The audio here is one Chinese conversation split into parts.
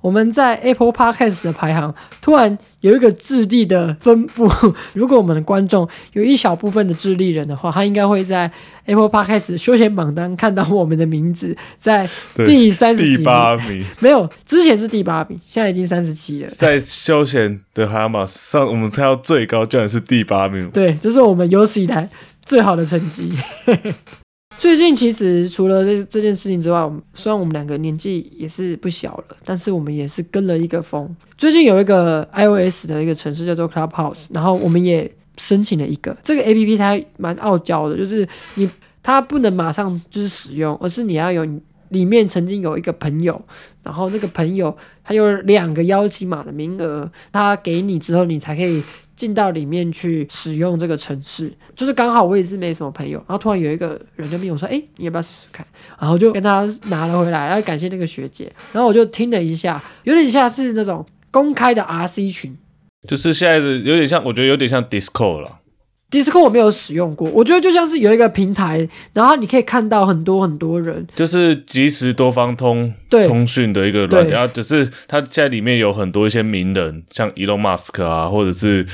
我们在 Apple Podcast 的排行突然有一个智利的分布。如果我们的观众有一小部分的智利人的话，他应该会在 Apple Podcast 的休闲榜单看到我们的名字在第三十第八名，没有，之前是第八名，现在已经三十七了。在休闲的海马上，我们猜到最高居然是第八名。对，这是我们有史以来最好的成绩。最近其实除了这这件事情之外，我们虽然我们两个年纪也是不小了，但是我们也是跟了一个风。最近有一个 iOS 的一个城市叫做 Clubhouse，然后我们也申请了一个这个 APP，它蛮傲娇的，就是你它不能马上就是使用，而是你要有里面曾经有一个朋友，然后那个朋友他有两个邀请码的名额，他给你之后，你才可以进到里面去使用这个城市。就是刚好我也是没什么朋友，然后突然有一个人就问我说：“哎、你要不要试试看？”然后就跟他拿了回来，要感谢那个学姐。然后我就听了一下，有点像是那种公开的 RC 群。就是现在的有点像，我觉得有点像 Discord 了。Discord 我没有使用过，我觉得就像是有一个平台，然后你可以看到很多很多人，就是即时多方通对。通讯的一个软件，只是它现在里面有很多一些名人，像 Elon Musk 啊，或者是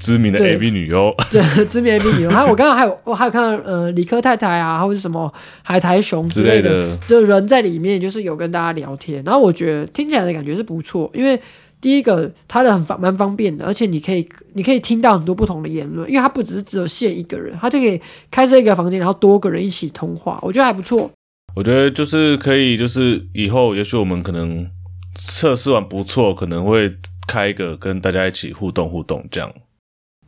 知名的 AV 女优，对，知名 AV 女优，还有我刚刚还有我还有看到呃理科太太啊，或者什么海苔熊之之类的。的人在里面，就是有跟大家聊天，然后我觉得听起来的感觉是不错，因为第一个它的很方蛮方便的，而且你可以你可以听到很多不同的言论，因为它不只是只有限一个人，它就可以开设一个房间，然后多个人一起通话，我觉得还不错。我觉得就是可以，就是以后也许我们可能测试完不错，可能会开一个跟大家一起互动互动这样。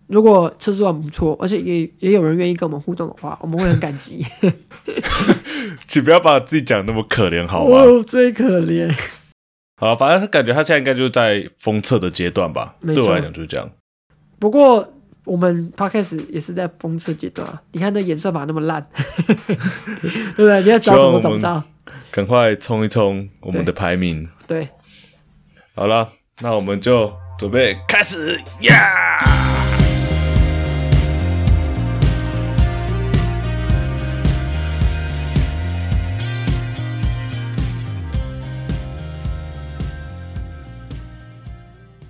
如果测试完不错，而且也也有人愿意跟我们互动的话，我们会很感激。请不要把自己讲那么可怜好吗？哦，最可怜。好，反正感觉他现在应该就是在封测的阶段吧。对我来讲就是这样。不过我们 podcast 也是在封测阶段啊，你看那演算法那么烂，对不对？你要找什么找不到？赶快冲一冲我们的排名。对，好了，那我们就准备开始呀！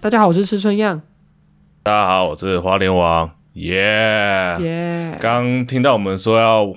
大家好，我是吃春样，大家好，我是花莲王，耶、耶、刚听到我们说要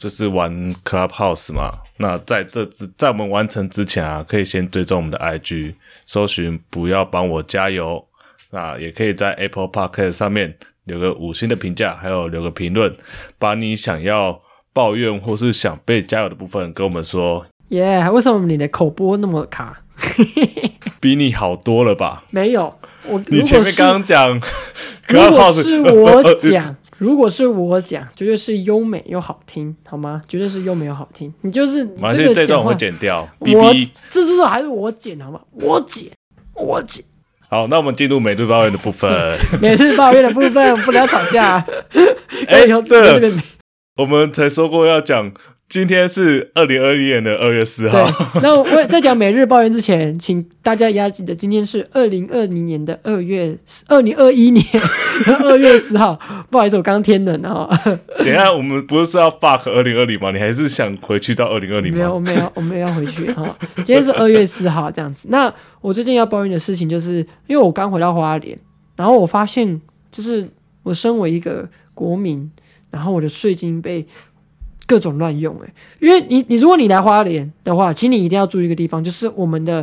就是玩 Clubhouse 嘛，那在这之在我们完成之前啊，可以先追踪我们的 IG，搜寻不要帮我加油，那也可以在 Apple Podcast 上面留个五星的评价，还有留个评论，把你想要抱怨或是想被加油的部分跟我们说，耶！为什么你的口播那么卡？比你好多了吧？没有，我你前面刚刚讲 如果是我讲，如果是我讲，绝对是优美又好听，好吗？绝对是优美又好听。你就是你马上这段我会，剪掉我。这至少还是我剪，好吗？我剪，我剪。好，那我们进入每日 抱怨的部分。每次抱怨的部分不能吵架。哎以后对了我们才说过要讲，今天是二零二一年的二月四对号。，那我在讲每日抱怨之前，请大家也要记得，今天是二零二零年的二月，二零二一年二月四号。不好意思，我刚天冷啊，等一下，我们不是说要 fuck 二零二零吗？你还是想回去到二零二零没有，我吗？没有，我没有要回去哈。今天是二月四号这样子。那我最近要抱怨的事情，就是因为我刚回到花莲，然后我发现，就是我身为一个国民，然后我的税金被各种乱用、欸，因为你你如果你来花莲的话，请你一定要注意一个地方，就是我们的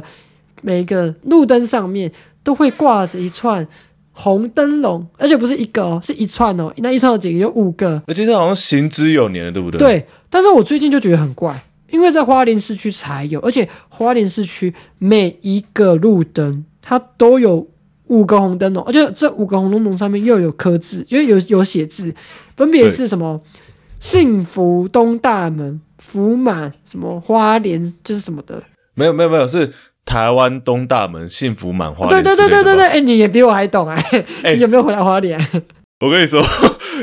每一个路灯上面都会挂着一串红灯笼，而且不是一个哦，是一串哦，那一串有几个？有五个。而且这好像行之有年了，对不对？，对，但是我最近就觉得很怪，因为在花莲市区才有，而且花莲市区每一个路灯它都有五个红灯笼，而且这五个红灯笼上面又有刻字，就是有有写字，分别是什么幸福东大门、福满什么花莲，就是什么的。没有没有没有，是台湾东大门幸福满花对莲之类的吧。对对对对对，哎、你也比我还懂哎、哎你有没有回来花莲？我跟你说，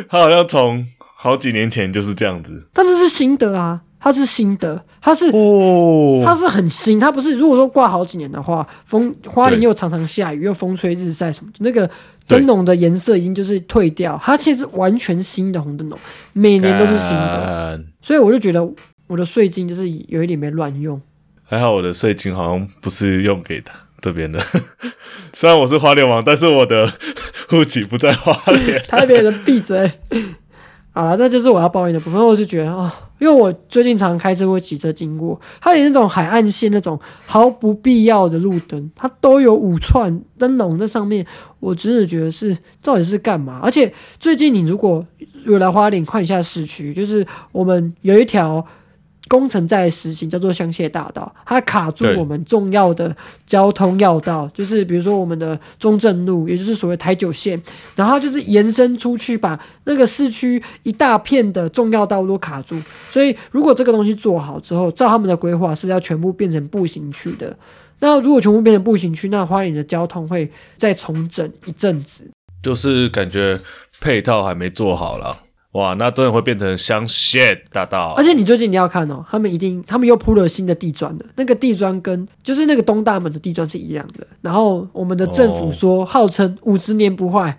他好像从好几年前就是这样子但这是新的啊，他是新的，他是哦他是很新，他不是如果说挂好几年的话，风花莲又常常下雨，又风吹日晒什么的，那个灯笼的颜色已经就是退掉，它其实是完全新的红灯笼，每年都是新的，所以我就觉得我的税金就是有一点没乱用。还好我的税金好像不是用给他这边的，虽然我是花莲王，但是我的户籍不在花莲。台北人闭嘴。好了，这就是我要抱怨的部分。我就觉得啊、因为我最近常开车或骑车经过，它连那种海岸线那种毫不必要的路灯，它都有五串灯笼在上面。我真的觉得是到底是干嘛？而且最近你如果有来花莲看一下市区，就是我们有一条工程在实行，叫做香榭大道，它卡住我们重要的交通要道，就是比如说我们的中正路，也就是所谓台九线，然后它就是延伸出去，把那个市区一大片的重要道路都卡住。所以如果这个东西做好之后，照他们的规划是要全部变成步行区的。那如果全部变成步行区，那花莲的交通会再重整一阵子。就是感觉配套还没做好啦。哇，那真的会变成香榭大道而。且你最近你要看哦，他们一定，他们又铺了新的地砖了。那个地砖跟就是那个东大门的地砖是一样的。然后我们的政府说，号称五十年不坏。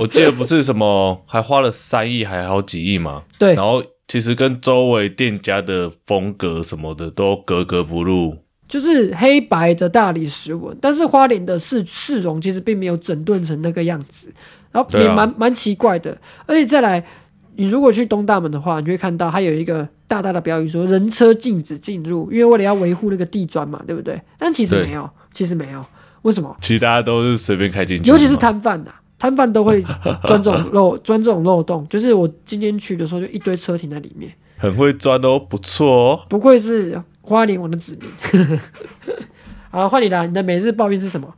我记得不是什么，还花了三亿，还好几亿嘛。对然后其实跟周围店家的风格什么的都格格不入。就是黑白的大理石纹，但是花莲的市市容其实并没有整顿成那个样子，然后也蛮蛮、奇怪的。而且再来，你如果去东大门的话，你就会看到它有一个大大的标语说“人车禁止进入”，因为为了要维护那个地砖嘛，对不对？但其实对没有，其实没有，为什么？其实大家都是随便开进去，尤其是摊贩呐，摊贩都会钻这种漏 钻这种漏洞。就是我今天去的时候，就一堆车停在里面，很会钻哦，不错哦。不愧是花莲王的子民。好了，换你了，你的每日抱怨是什么？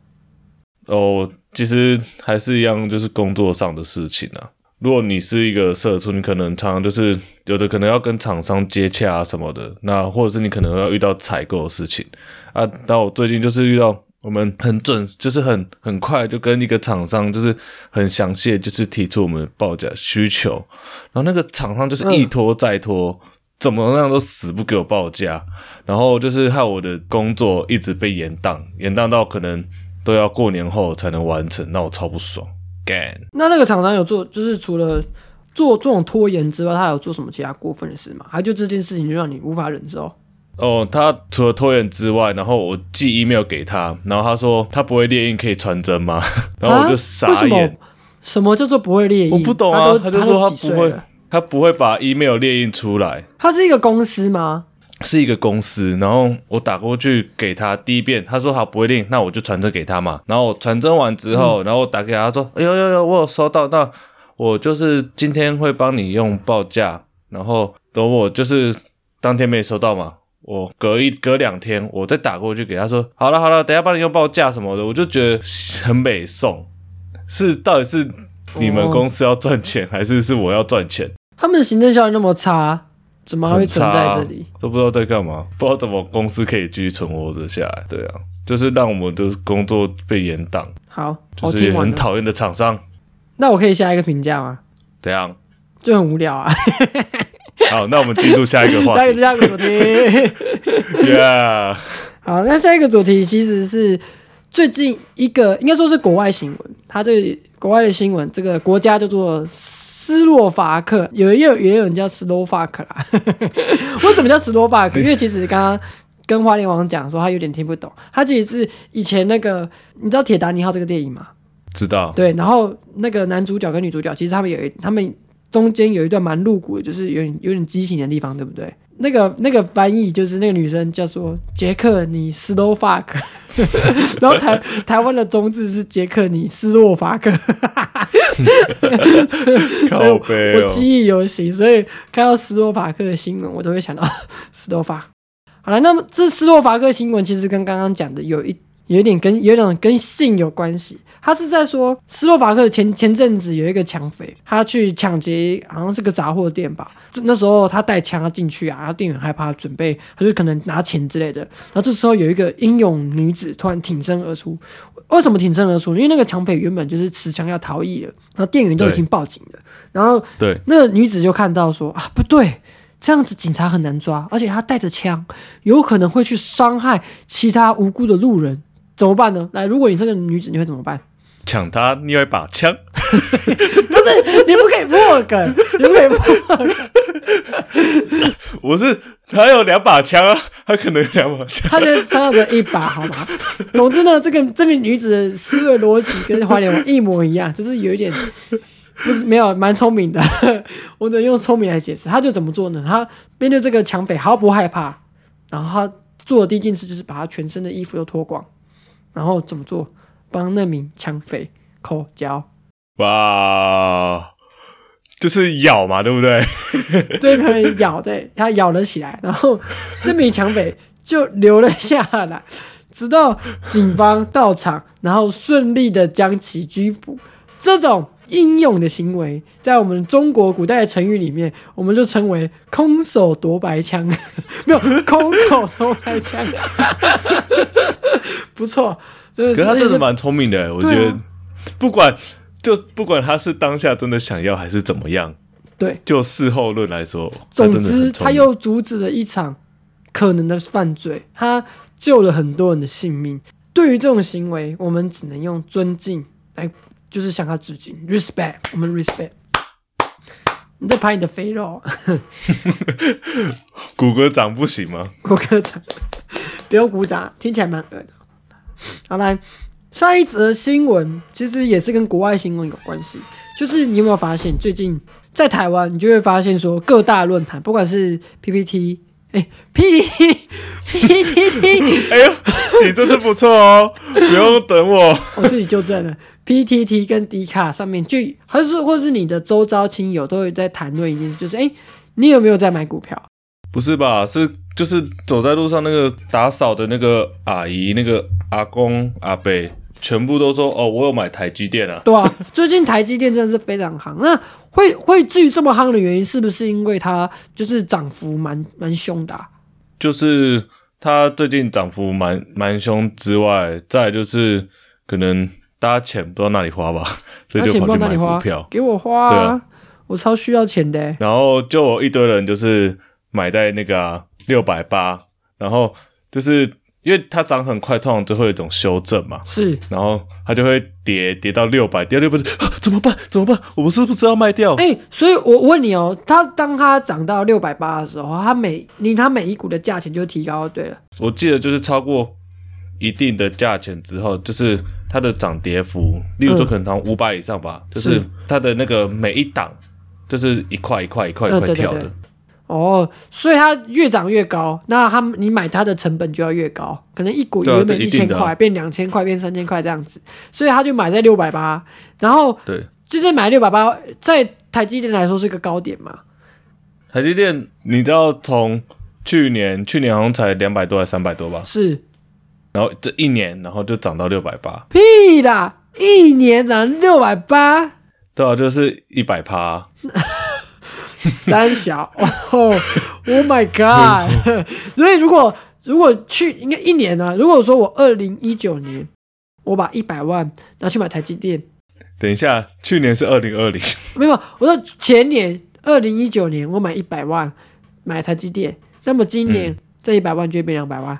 哦，其实还是一样，就是工作上的事情啊。如果你是一个社畜，你可能常常就是有的可能要跟厂商接洽啊什么的，那或者是你可能要遇到采购的事情啊。但我最近就是遇到我们很准，就是很很快就跟一个厂商就是很详细就是提出我们报价需求，然后那个厂商就是一拖再拖。怎么样都死不给我报价，然后就是害我的工作一直被延宕，延宕到可能都要过年后才能完成，那我超不爽。干，那那个厂商有做，就是除了做这种拖延之外，他有做什么其他过分的事吗？还就这件事情就让你无法忍受？哦，他除了拖延之外，然后我寄 email 给他，然后他说他不会列印，可以传真吗？然后我就傻眼，？什么叫做不会列印？我不懂啊，他他就说他不会，他不会把 email 列印出来。他是一个公司吗？是一个公司，然后我打过去给他第一遍，他说好不会定，那我就传真给他嘛。然后我传真完之后，然后我打给他，他说：“哎呦呦呦，我有收到，那我就是今天会帮你用报价，然后等我就是当天没收到嘛，我隔一隔两天我再打过去给他说，好了好了，等下帮你用报价什么的，我就觉得很美送，是到底是你们哦。公司要赚钱，还是是我要赚钱？他们的行政效率那么差，怎么还会存在差这里？都不知道在干嘛，不知道怎么公司可以继续存活着下来。对啊，就是让我们的工作被延宕，好，就是。很讨厌的厂商。那我可以下一个评价吗？怎样？就很无聊啊。好，那我们进入下一个话下一个题。下一个主题。Yeah，好，那下一个主题其实是最近一个应该说是国外新闻，它这个国外的新闻，这个国家叫做斯洛伐克，有也有也有人叫斯洛伐克啦。为什么叫斯洛伐克？因为其实刚刚跟花莲王讲的时候，他有点听不懂。他其实是以前那个，你知道《铁达尼号》这个电影吗？知道。对，然后那个男主角跟女主角，其实他们有一他们中间有一段蛮露骨的，就是有点有点畸形的地方，对不对？那个那个翻译就是那个女生叫做杰克尼斯洛伐克，然后台台湾的中字是杰克尼斯洛伐克，所以靠背哦，我记忆犹新，所以看到斯洛伐克的新闻，我都会想到 斯洛伐。好了，那么这斯洛伐克新闻其实跟刚刚讲的有一有一点跟有点跟性有关系。他是在说斯洛伐克前前阵子有一个抢匪，他去抢劫，好像是个杂货店吧。那时候他带枪要进去啊，然后店员害怕，准备他就可能拿钱之类的。然后这时候有一个英勇女子突然挺身而出。为什么挺身而出？因为那个抢匪原本就是持枪要逃逸了，然后店员都已经报警了，然后对，那个女子就看到说啊，不对，这样子警察很难抓，而且他带着枪，有可能会去伤害其他无辜的路人，怎么办呢？来，如果你是个女子，你会怎么办？抢他另外一把枪。不是，你不可以破梗，你不可以破梗。我是他有两把枪啊，他可能有两把枪。他就差着一把，好吗？总之呢，这个这名女子的思维逻辑跟花莲王一模一样，就是有一点不是没有蛮聪明的。我只能用聪明来解释。他就怎么做呢？他面对这个抢匪毫不害怕，然后他做的第一件事就是把他全身的衣服都脱光，然后怎么做？帮那名抢匪口交。哇，就是咬嘛，对不对？对，可能咬，对，他咬了起来，然后这名抢匪就留了下来，直到警方到场，然后顺利的将其拘捕。这种英勇的行为，在我们中国古代的成语里面，我们就称为 “空手夺白枪”，没有空口夺白枪，不错。可是他真的蛮聪明的，我觉得，不管。就不管他是当下真的想要还是怎么样，对，就事后论来说，总之他又阻止了一场可能的犯罪，他救了很多人的性命。对于这种行为，我们只能用尊敬来，就是向他致敬，respect，我们 respect。你在拍你的肥肉，骨骼长不行吗？骨骼长，不用鼓掌，听起来蛮恶的。好来。下一则新闻其实也是跟国外新闻有关系，就是你有没有发现，最近在台湾，你就会发现说各大论坛，不管是 PPT，哎，PPT，PPT，哎呦，你真是不错哦，不用等我，我自己纠正了，PTT 跟 D 卡上面就还是或是你的周遭亲友都有在谈论一件事，就是哎，你有没有在买股票？不是吧？是就是走在路上那个打扫的那个阿姨、那个阿公、阿伯，全部都说：“哦，我有买台积电啊。”对啊，最近台积电真的是非常夯。那会会至于这么夯的原因，是不是因为它就是涨幅蛮蛮凶的？就是它最近涨幅蛮蛮凶之外，再就是可能大家钱不知道哪里花吧，所以就跑去买股票，给我花，对啊，我超需要钱的。然后就有一堆人就是。买在那个六百八，然后就是因为它涨很快，通常就会有一种修正嘛。是，然后它就会跌跌到六百，跌到六百，怎么办？怎么办？我们是不是要卖掉？哎，所以我问你哦，它当它涨到六百八的时候，它每你它每一股的价钱就提高。对了，我记得就是超过一定的价钱之后，就是它的涨跌幅，例如说可能从五百以上吧，就是它的那个每一档就是一块一块一块一块跳的。哦，所以它越涨越高，那他你买它的成本就要越高，可能一股原本一千块变两千块，变三千块这样子，所以他就买在六百八，然后对，就是买六百八，在台积电来说是个高点嘛。台积电，你知道从去年去年好像才两百多还三百多吧？是，然后这一年，然后就涨到六百八，屁啦，一年涨六百八，对啊，就是一百趴。三小 哦，Oh my God！所以如果如果去应该一年呢？如果说我二零一九年我把一百万拿去买台积电，等一下，去年是二零二零，没有，我说前年二零一九年我买一百万买台积电，那么今年这一百万就会变两百万。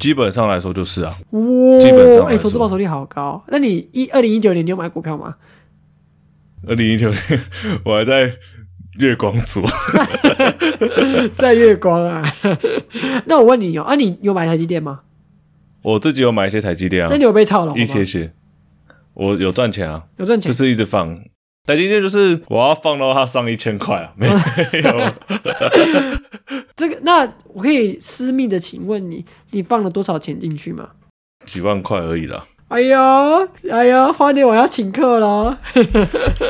基本上来说就是啊，哇，基本上哎，投资报酬率好高。那你一二零一九年你有买股票吗？二零一九年我还在。月光族，在月光啊！那我问你哦，啊，你有买台积电吗？我自己有买一些台积电啊。那你有被套了？一些些，我有赚钱啊，有赚钱，就是一直放台积电，就是我要放到它上一千块啊，没有。这个，那我可以私密的请问你，你放了多少钱进去吗？几万块而已啦。哎呦，哎呦，花年我要请客了。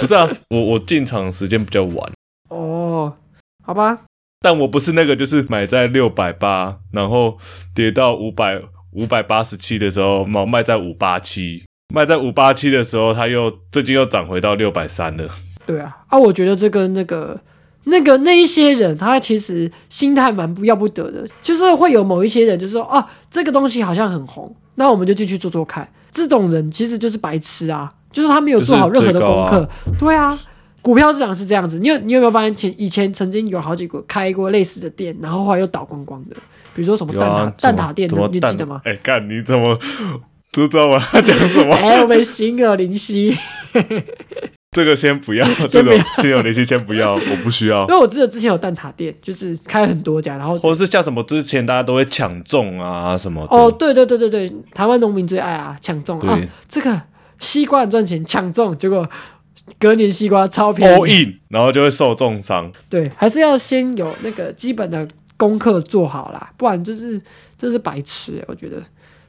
不是啊，我我进场时间比较晚。好吧，但我不是那个，就是买在六百八，然后跌到五百五百八十七的时候，毛卖在五八七，卖在五八七的时候，它又最近又涨回到六百三了。对啊，啊，我觉得这个那个那个那一些人，他其实心态蛮不要不得的，就是会有某一些人，就是说啊，这个东西好像很红，那我们就进去做做看。这种人其实就是白痴啊，就是他没有做好任何的功课。对啊。股票市场是这样子，你有你有没有发现前以前曾经有好几个开过类似的店，然后后来又倒光光的，比如说什么蛋挞蛋挞店，你记得吗？哎，干你怎么不知道我要讲什么。哎，我们心有灵犀，这个先不要，这种心有灵犀先不要，我不需要因。为我记得之前有蛋挞店，就是开很多家，然后或者是像什么之前大家都会抢中啊什么的。哦，对对对对对，台湾农民最爱啊，抢中啊对，这个西瓜很赚钱，抢中，结果隔年西瓜超便 all 宜，in，然后就会受重伤。对，还是要先有那个基本的功课做好啦，不然就是这是白痴欸，我觉得。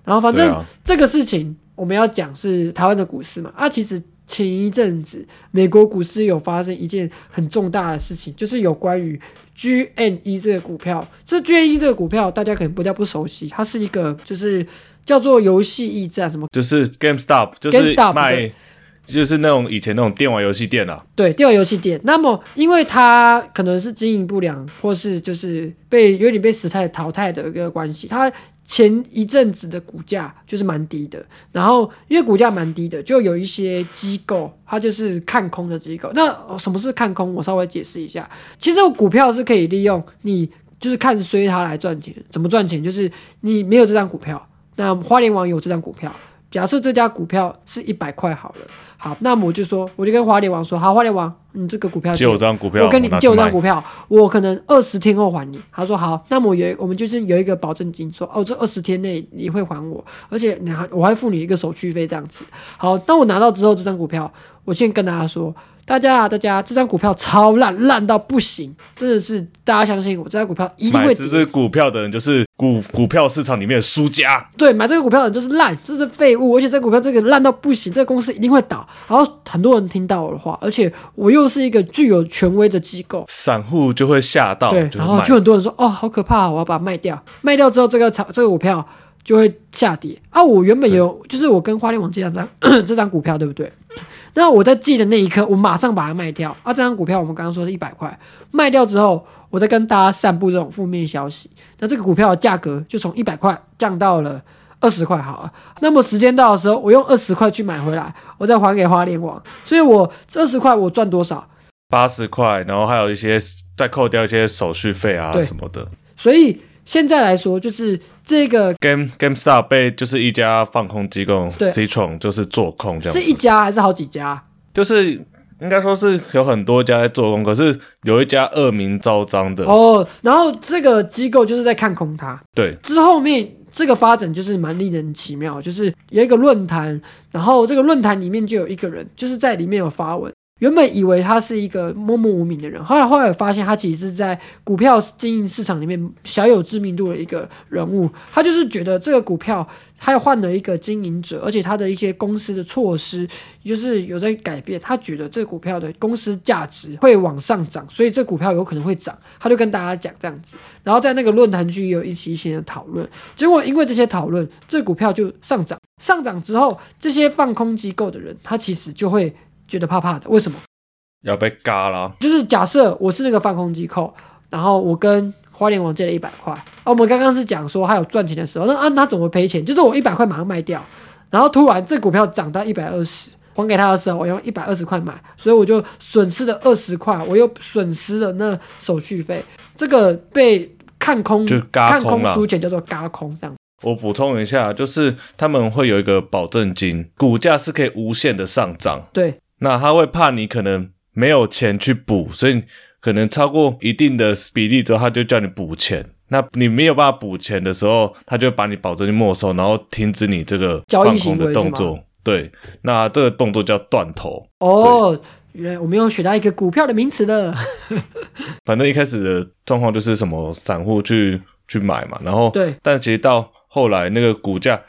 然后反正这个事情我们要讲是台湾的股市嘛，啊，其实前一阵子美国股市有发生一件很重大的事情，就是有关于 GNE 这个股票。这 GNE 这个股票大家可能比较不熟悉，它是一个就是叫做游戏驿站，什么就是 GameStop，就是 GameStop，卖对，就是那种以前那种电玩游戏店啊。对电玩游戏店。那么因为它可能是经营不良，或是就是被有点被时代淘汰的一个关系，它。前一阵子的股价就是蛮低的，然后因为股价蛮低的，就有一些机构，它就是看空的机构。那什么是看空？我稍微解释一下。其实股票是可以利用你就是看衰它来赚钱。怎么赚钱？就是你没有这张股票，那花莲网有这张股票。假设这家股票是一百块好了，好，那么我就说，我就跟花莲王说，好，花莲王，你这个股票借我张股票，我跟你借我张股票，我可能二十天后还你。他说好，那么我有我们就是有一个保证金，说哦，这二十天内你会还我，而且你还我还付你一个手续费这样子。好，当我拿到之后，这张股票，我先跟大家说，大家啊，大家这张股票超烂，烂到不行，真的是大家相信我，这张股票一定会跌。这只股票的人就是股股票市场里面的输家。对，买这个股票的人就是烂，这是废物，而且这股票这个烂到不行，这个公司一定会倒。然后很多人听到我的话，而且我又是一个具有权威的机构，散户就会吓到，对，然后就很多人说，哦，好可怕，我要把它卖掉。卖掉之后，这个炒这个股票就会下跌啊。我原本有，就是我跟花莲网这张 这张股票，对不对？那我在记的那一刻，我马上把它卖掉啊。这张股票我们刚刚说是一百块，卖掉之后，我再跟大家散布这种负面消息。那这个股票的价格就从一百块降到了二十块，好了。那么时间到的时候，我用二十块去买回来，我再还给花莲网，所以我这二十块我赚多少？八十块，然后还有一些再扣掉一些手续费啊什么的。所以现在来说，就是这个 Game GameStop 被就是一家放空机构对 Citron 就是做空这样子，是一家还是好几家？就是应该说是有很多家在做空，可是有一家恶名昭彰的，哦，然后这个机构就是在看空它，对，之后面这个发展就是蛮令人奇妙，就是有一个论坛，然后这个论坛里面就有一个人，就是在里面有发文。原本以为他是一个默默无名的人，后来后来发现他其实是在股票经营市场里面小有知名度的一个人物。他就是觉得这个股票他换了一个经营者，而且他的一些公司的措施就是有在改变。他觉得这股票的公司价值会往上涨，所以这股票有可能会涨。他就跟大家讲这样子，然后在那个论坛区有一起一起的讨论。结果因为这些讨论，这股票就上涨。上涨之后，这些放空机构的人，他其实就会觉得怕怕的。为什么？要被嘎了。就是假设我是那个放空机构，然后我跟花莲王借了一百块，啊，我们刚刚是讲说他有赚钱的时候，那啊他怎么赔钱？就是我一百块马上卖掉，然后突然这股票涨到一百二十，还给他的时候，我用一百二十块买，所以我就损失了二十块，我又损失了那手续费，这个被看空看空输钱叫做嘎空这样。我补充一下，就是他们会有一个保证金，股价是可以无限的上涨。对那他会怕你可能没有钱去补，所以可能超过一定的比例之后，他就叫你补钱。那你没有办法补钱的时候，他就把你保证金没收，然后停止你这个放空的动作。对，那这个动作叫断头。哦，原来我们又学到一个股票的名词了。反正一开始的状况就是什么散户去去买嘛，然后对，但其实到后来那个股价，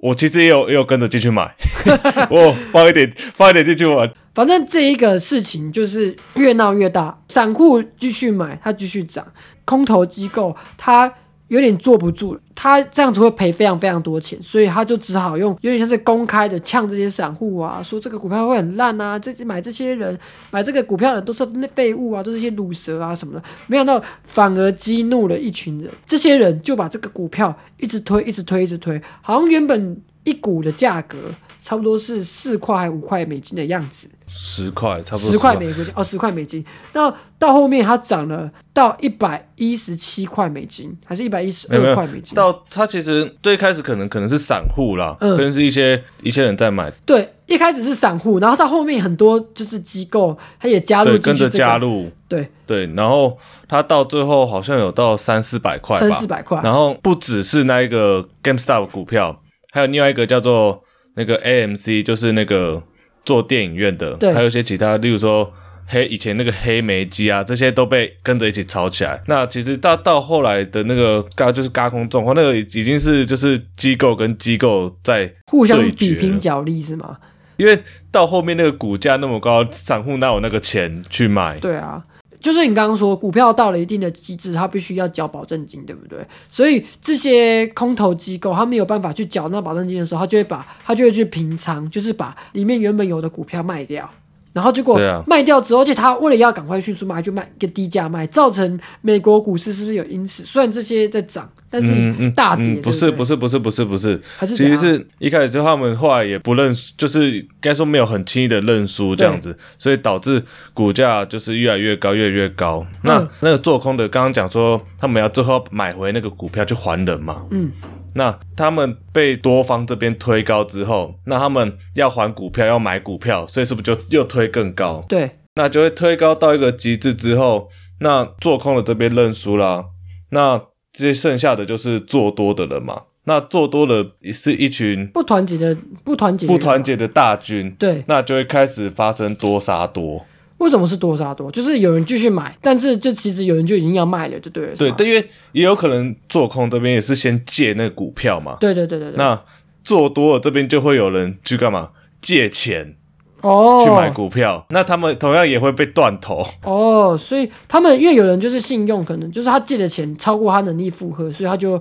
我其实也有也有跟着进去买，我放一点放一点进去玩。反正这一个事情就是越闹越大，散户继续买，它继续涨，空头机构它有点坐不住了，他这样子会赔非常非常多钱，所以他就只好用有点像是公开的呛这些散户啊，说这个股票会很烂啊，这买这些人买这个股票的人都是废物啊，都是一些卤蛇啊什么的。没想到反而激怒了一群人，这些人就把这个股票一直推，一直推，一直推，好像原本一股的价格差不多是四块还五块美金的样子，十块差不多十块美金哦，十块美金。那到后面它涨了到一百一十七块美金，还是一百一十二块美金？到它其实最开始可能可能是散户啦，嗯可能是一些一些人在买，对，一开始是散户，然后到后面很多就是机构，它也加入对，跟着加入，对，对，然后它到最后好像有到三四百块吧三四，百块。然后不只是那一个 GameStop 股票，还有另外一个叫做那个 AMC，就是那个做电影院的，对还有一些其他，例如说黑以前那个黑莓机啊，这些都被跟着一起炒起来。那其实到到后来的那个嘎就是嘎空状况，那个已经是就是机构跟机构在互相比拼角力是吗？因为到后面那个股价那么高，散户哪有那个钱去买？对啊，就是你刚刚说，股票到了一定的机制，它必须要缴保证金，对不对？所以这些空头机构，它没有办法去缴那保证金的时候，它就会把它就会去平仓，就是把里面原本有的股票卖掉。然后结果卖掉之后，而且他为了要赶快迅速卖，就卖一个低价卖，造成美国股市是不是有因此？虽然这些在涨，但是大跌，嗯，不是不是，不是不是不是，还是其实是一开始就他们后来也不认输，就是应该说没有很轻易的认输这样子，所以导致股价就是越来越高，越来越高。那、嗯。那个做空的刚刚讲说，他们要最后买回那个股票去还人嘛，嗯，那他们被多方这边推高之后，那他们要还股票，要买股票，所以是不是就又推更高？对，那就会推高到一个极致之后，那做空的这边认输啦，那这些剩下的就是做多的人嘛。那做多的也是一群不团结的不团结不团结的大军，对，那就会开始发生多杀多。为什么是多杀多？就是有人继续买，但是就其实有人就已经要卖了，就对了。对但因为也有可能做空这边也是先借那个股票嘛，对对对对对。那做多了这边就会有人去干嘛？借钱哦，去买股票，那他们同样也会被断头。哦，所以他们因为有人就是信用，可能就是他借的钱超过他能力负荷，所以他就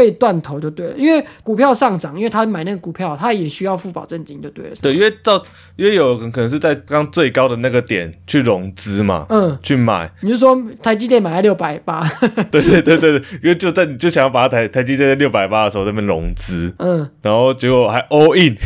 被断头就对了。因为股票上涨，因为他买那个股票，他也需要付保证金就对了。对，因为到因为有人可能是在刚最高的那个点去融资嘛，嗯，去买。你就说台积电买在六百八，对对对对对，因为就在你就想要把它台台积电在六百八的时候在那边融资，嗯，然后结果还 all in，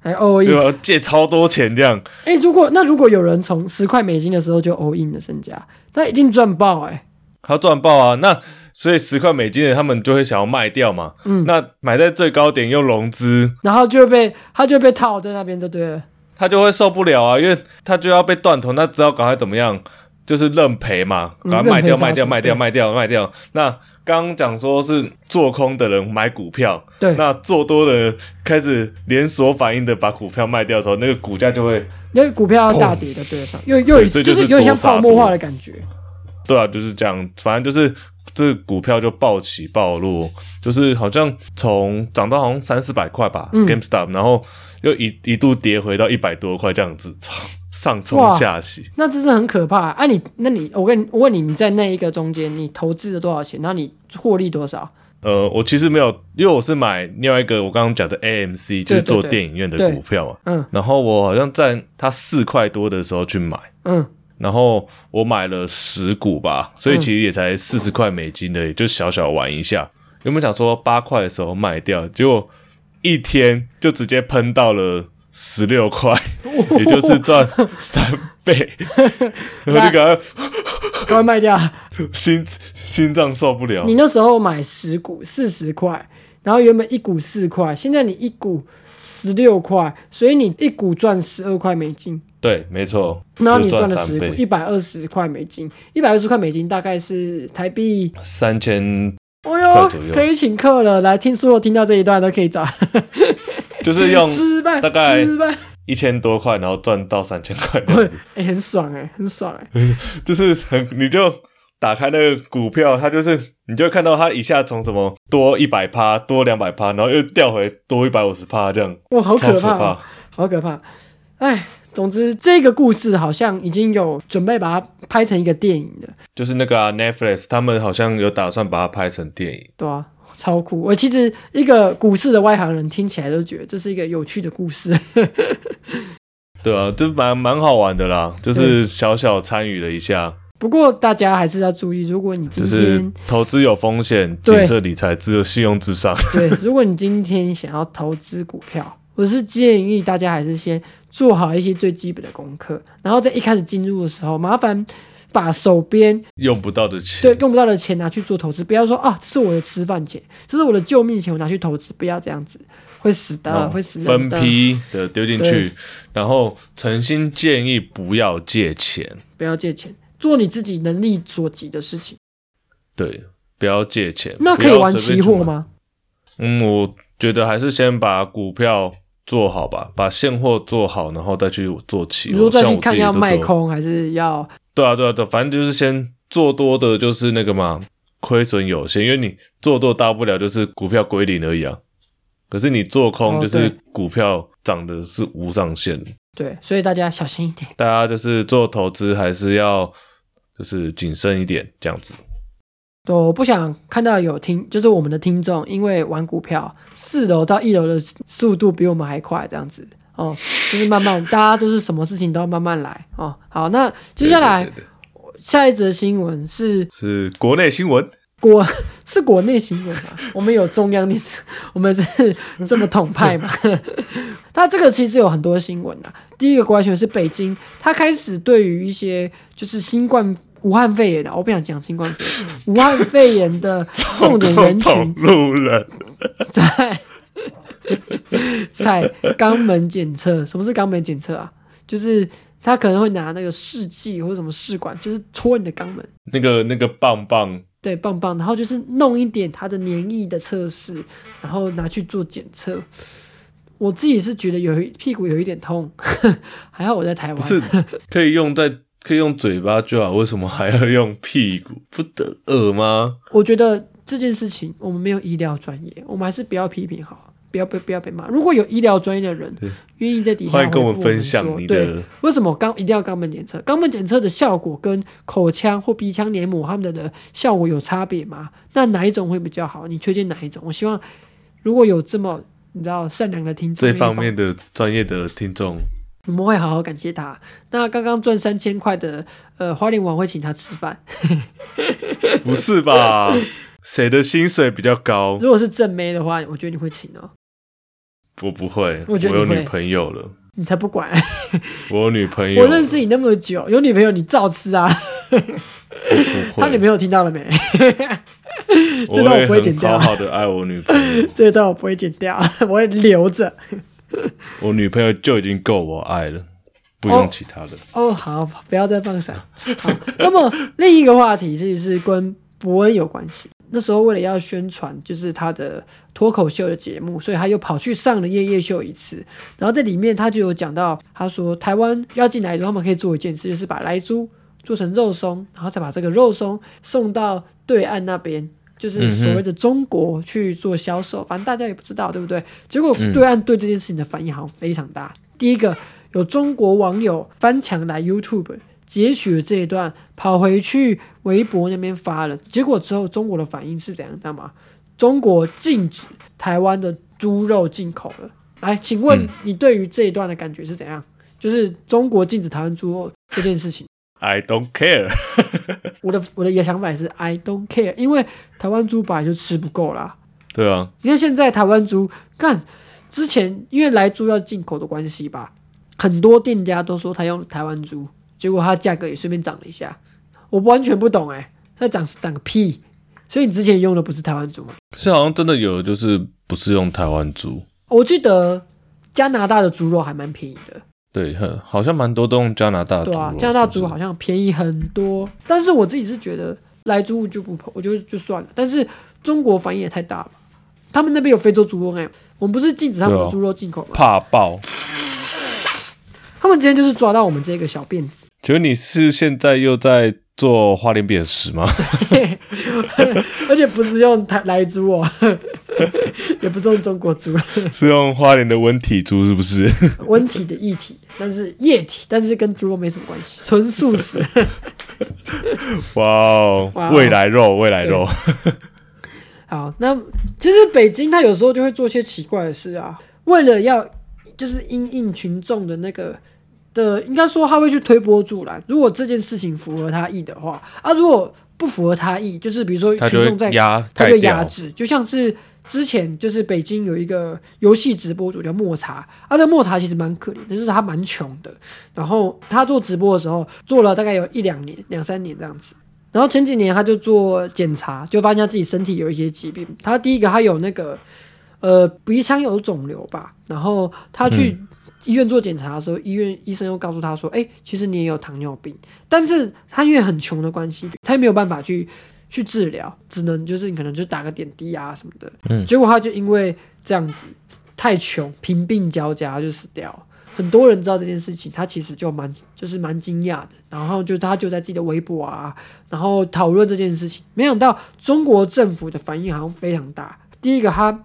还 all in。吧？借超多钱这样。哎、如果那如果有人从十块美金的时候就 all in 的身价，那一定赚爆哎、他赚爆啊！那所以十块美金的他们就会想要卖掉嘛。嗯那买在最高点又融资，然后就会被他就会被套在那边就对了。他就会受不了啊，因为他就要被断头，那只好赶快怎么样？就是认赔嘛，嗯赶快卖掉，卖掉，卖掉，对卖掉，卖掉。那刚刚讲说是做空的人买股票，对，那做多的人开始连锁反应的把股票卖掉的时候，那个股价就会，因为股票要大跌的对又又一次就是就是有点像泡沫化的感觉。对啊，就是这样，反正就是这股票就暴起暴落，就是好像从涨到好像三四百块吧、嗯 g a m e s t o p 然后又一一度跌回到一百多块这样子，上上冲下洗。那真是很可怕啊！你那你我跟你我问你，你在那一个中间，你投资了多少钱？然后你获利多少？呃，我其实没有，因为我是买另外一个我刚刚讲的 AMC，就是做电影院的股票嘛。嗯然后我好像在它四块多的时候去买，嗯，然后我买了十股吧，所以其实也才四十块美金的，就小小玩一下。原本想说八块的时候卖掉，结果一天就直接喷到了十六块，也就是赚三倍，然后就赶快 赶快卖掉。心心脏受不了你。那时候买十股四十块，然后原本一股四块，现在你一股十六块，所以你一股赚十二块美金。对，没错，然后你就赚了十股，一百二十块美金，一百二十块美金大概是台币，三千哦哟块左右，可以请客了。来听所有听到这一段都可以找，就是用 吃饭，大概一千多块，然后赚到三千块 哎、很爽哎、很爽哎、就是很你就打开那个股票，它就是你就看到它一下从什么多一百趴，多两百趴，然后又掉回多一百五十趴这样，哇，好超可可怕。哦、好可怕！哎，总之这个故事好像已经有准备把它拍成一个电影了，就是那个、啊、Netflix 他们好像有打算把它拍成电影。对啊，超酷！我其实一个股市的外行人听起来都觉得这是一个有趣的故事。对啊，就蛮蛮好玩的啦，就是小小参与了一下，不过大家还是要注意，如果你今就、是投资有风险，对谨慎理财，只有信用至上。对，如果你今天想要投资股票，我是建议大家还是先做好一些最基本的功课，然后在一开始进入的时候，麻烦把手边用不到的钱，对用不到的钱拿去做投资，不要说啊，这是我的吃饭钱，这是我的救命钱，我拿去投资，不要这样子，会死的，哦会死的分。批的丢进去，然后诚心建议不要借钱，不要借钱，做你自己能力所及的事情。对，不要借钱。那可以玩？期货吗？嗯，我觉得还是先把股票做好吧，把现货做好，然后再去做期货。你说再去看要卖空还是要对啊，对啊，对啊，反正就是先做多的，就是那个嘛，亏损有限，因为你做多大不了就是股票归零而已啊。可是你做空哦就是股票涨的是无上限，对，所以大家小心一点。大家就是做投资还是要就是谨慎一点，这样子。对，我不想看到有听，就是我们的听众因为玩股票，四楼到一楼的速度比我们还快，这样子哦，就是慢慢，大家都是什么事情都要慢慢来哦。好，那接下来下一则新闻是是国内新闻，国 是国内新闻嘛？我们有中央电视，我们是 这么统派嘛？那这个其实有很多新闻啊。第一个国外新闻是北京，它开始对于一些就是新冠武汉肺炎的，我不想讲新冠肺炎，武汉肺炎的 重点人群路人，在 在肛门检测。什么是肛门检测啊？就是他可能会拿那个试剂或者什么试管，就是戳你的肛门。那个那个棒棒，对，棒棒，然后就是弄一点它的黏液的测试，然后拿去做检测。我自己是觉得有一屁股有一点痛，还好我在台湾。不是可以用在可以用嘴巴就好，为什么还要用屁股？不得恶吗？我觉得这件事情我们没有医疗专业，我们还是不要批评好了，不要被不要被骂。如果有医疗专业的人对愿意在底下欢迎跟我们分享你说对的为什么肛一定要肛门检测？肛门检测的效果跟口腔或鼻腔黏膜它们的效果有差别吗？那哪一种会比较好？你推荐哪一种？我希望如果有这么你知道善良的听众，这方面的专业的听众，我们会好好感谢他。那刚刚赚三千块的呃花莲王会请他吃饭，不是吧？谁的薪水比较高？如果是正妹的话，我觉得你会请哦。我不会，我觉得我有女朋友了，你才不管！我有女朋友，我认识你那么久，有女朋友你照吃啊！他女朋友听到了没？我这段我不会剪掉好好的爱我女朋友，这段我不会剪掉，我会留着。我女朋友就已经够我爱了，不哦用其他的。哦，好，不要再放闪。好，那么另一个话题其实是跟伯恩有关系。那时候为了要宣传，就是他的脱口秀的节目，所以他又跑去上了夜夜秀一次。然后在里面他就有讲到，他说台湾要进来猪，他们可以做一件事，就是把来猪做成肉松，然后再把这个肉松送到对岸那边。就是所谓的中国去做销售，反正大家也不知道，对不对？结果对岸对这件事情的反应好像非常大。第一个，有中国网友翻墙来 YouTube 截取了这一段，跑回去微博那边发了。结果之后，中国的反应是怎样？知道吗？中国禁止台湾的猪肉进口了。来，请问嗯你对于这一段的感觉是怎样？就是中国禁止台湾猪肉这件事情，I don't care，我的我的一个想法也是 I don't care，因为台湾猪本来就吃不够啦。对啊，你看现在台湾猪，干之前因为来猪要进口的关系吧，很多店家都说他用台湾猪，结果它价格也顺便涨了一下，我完全不懂哎、它涨涨个屁！所以你之前用的不是台湾猪吗？是好像真的有，就是不是用台湾猪，我记得加拿大的猪肉还蛮便宜的，对，很好像蛮多都用加拿大猪，对啊，加拿大猪好像便宜很多，但是我自己是觉得来猪就不，我觉得就算了。但是中国反应也太大了，他们那边有非洲猪肉哎、我们不是禁止他们的猪肉进口吗？怕爆。他们今天就是抓到我们这个小辫子。请问你是现在又在做花莲扁食吗？而且不是用台来猪哦，也不是用中国猪，是用花莲的温体猪是不是？温体的液体，但是液体，但是跟猪肉没什么关系，纯素食。哇哦未来肉，未来肉，好，那其实北京它有时候就会做些奇怪的事啊，为了要就是因应群众的那个的，应该说他会去推波助澜。如果这件事情符合他意的话，啊，如果不符合他意，就是比如说群众在压他。就压制，就像是之前就是北京有一个游戏直播主叫莫茶，啊，这莫茶其实蛮可怜的，就是他蛮穷的。然后他做直播的时候，做了大概有一两年、两三年这样子。然后前几年他就做检查，就发现他自己身体有一些疾病。他第一个他有那个呃鼻腔有肿瘤吧，然后他去医院做检查的时候，医院医生又告诉他说：“哎，其实你也有糖尿病。”但是他因为很穷的关系，他也没有办法去去治疗，只能就是你可能就打个点滴啊什么的。嗯结果他就因为这样子太穷，贫病交加就死掉了。很多人知道这件事情，他其实就蛮就是蛮惊讶的，然后就他就在自己的微博啊，然后讨论这件事情。没想到中国政府的反应好像非常大。第一个，他